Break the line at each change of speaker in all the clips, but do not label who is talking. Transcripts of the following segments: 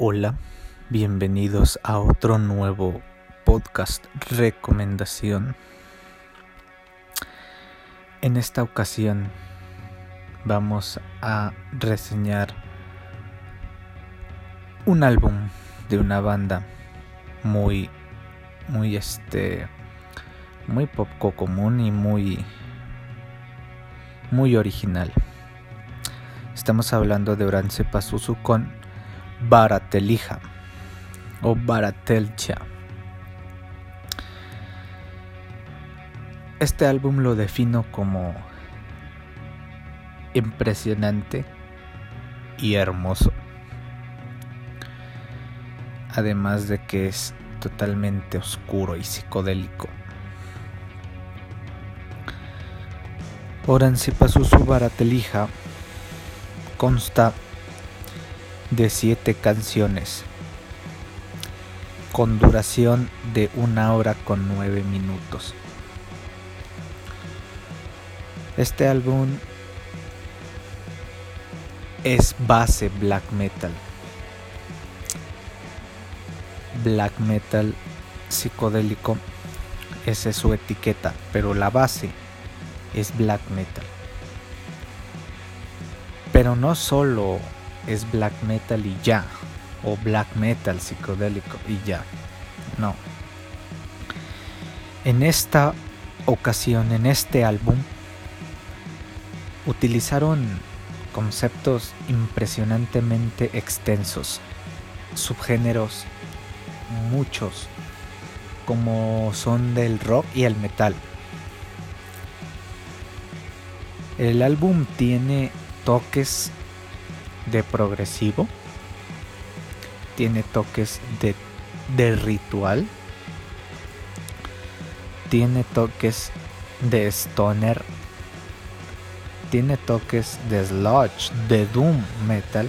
Hola, bienvenidos a otro nuevo podcast recomendación. En esta ocasión vamos a reseñar un álbum de una banda muy muy este muy poco común y muy muy original. Estamos hablando de Orance Pazuzu con Baratelija o Baratelcha. Este álbum lo defino como impresionante y hermoso. Además de que es totalmente oscuro y psicodélico. Oranzi Pazuzu Baratelija consta de siete canciones con duración de una hora con nueve minutos. Este álbum es base black metal. Black metal psicodélico, esa es su etiqueta, pero la base es black metal. Pero no solo es black metal y ya, o black metal psicodélico y ya. No. En esta ocasión, en este álbum, utilizaron conceptos impresionantemente extensos, subgéneros muchos, como son del rock y el metal. El álbum tiene toques de progresivo, tiene toques de, de ritual, tiene toques de stoner, tiene toques de sludge, de doom metal,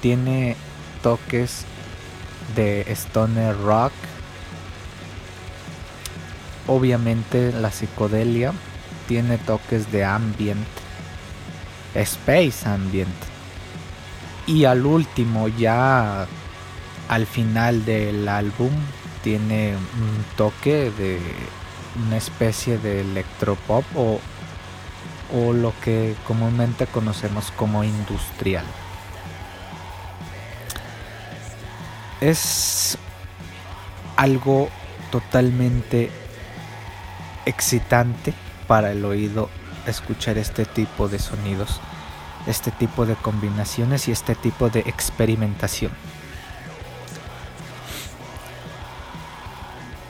tiene toques de stoner rock, obviamente la psicodelia. Tiene toques de ambient, space ambient y al último, ya al final del álbum, tiene un toque de una especie de electropop o, o lo que comúnmente conocemos como industrial. Es algo totalmente excitante para el oído escuchar este tipo de sonidos este tipo de combinaciones y este tipo de experimentación.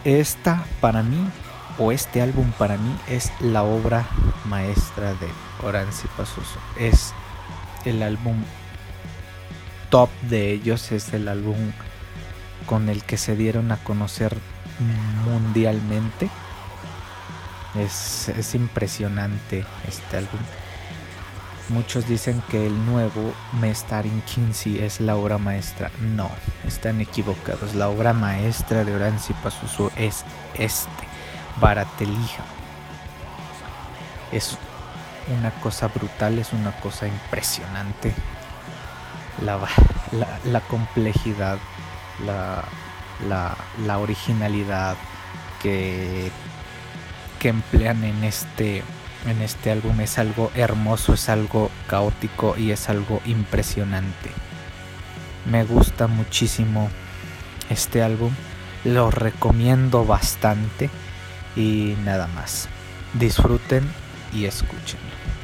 Esta para mí, o este álbum para mí, es la obra maestra de Oranzi Pazuzu. Es el álbum top de ellos, es el álbum con el que se dieron a conocer mundialmente. Es, es impresionante este álbum. Muchos dicen que el nuevo Mestarin Kinsey es la obra maestra. No, están equivocados. La obra maestra de Oranzi Pazuzu es este, Baratelija. Es una cosa brutal, es una cosa impresionante. La, complejidad, la, originalidad que emplean en este en este álbum es algo hermoso, es algo caótico y es algo impresionante. Me gusta muchísimo este álbum, lo recomiendo bastante y nada más. Disfruten y escúchenlo.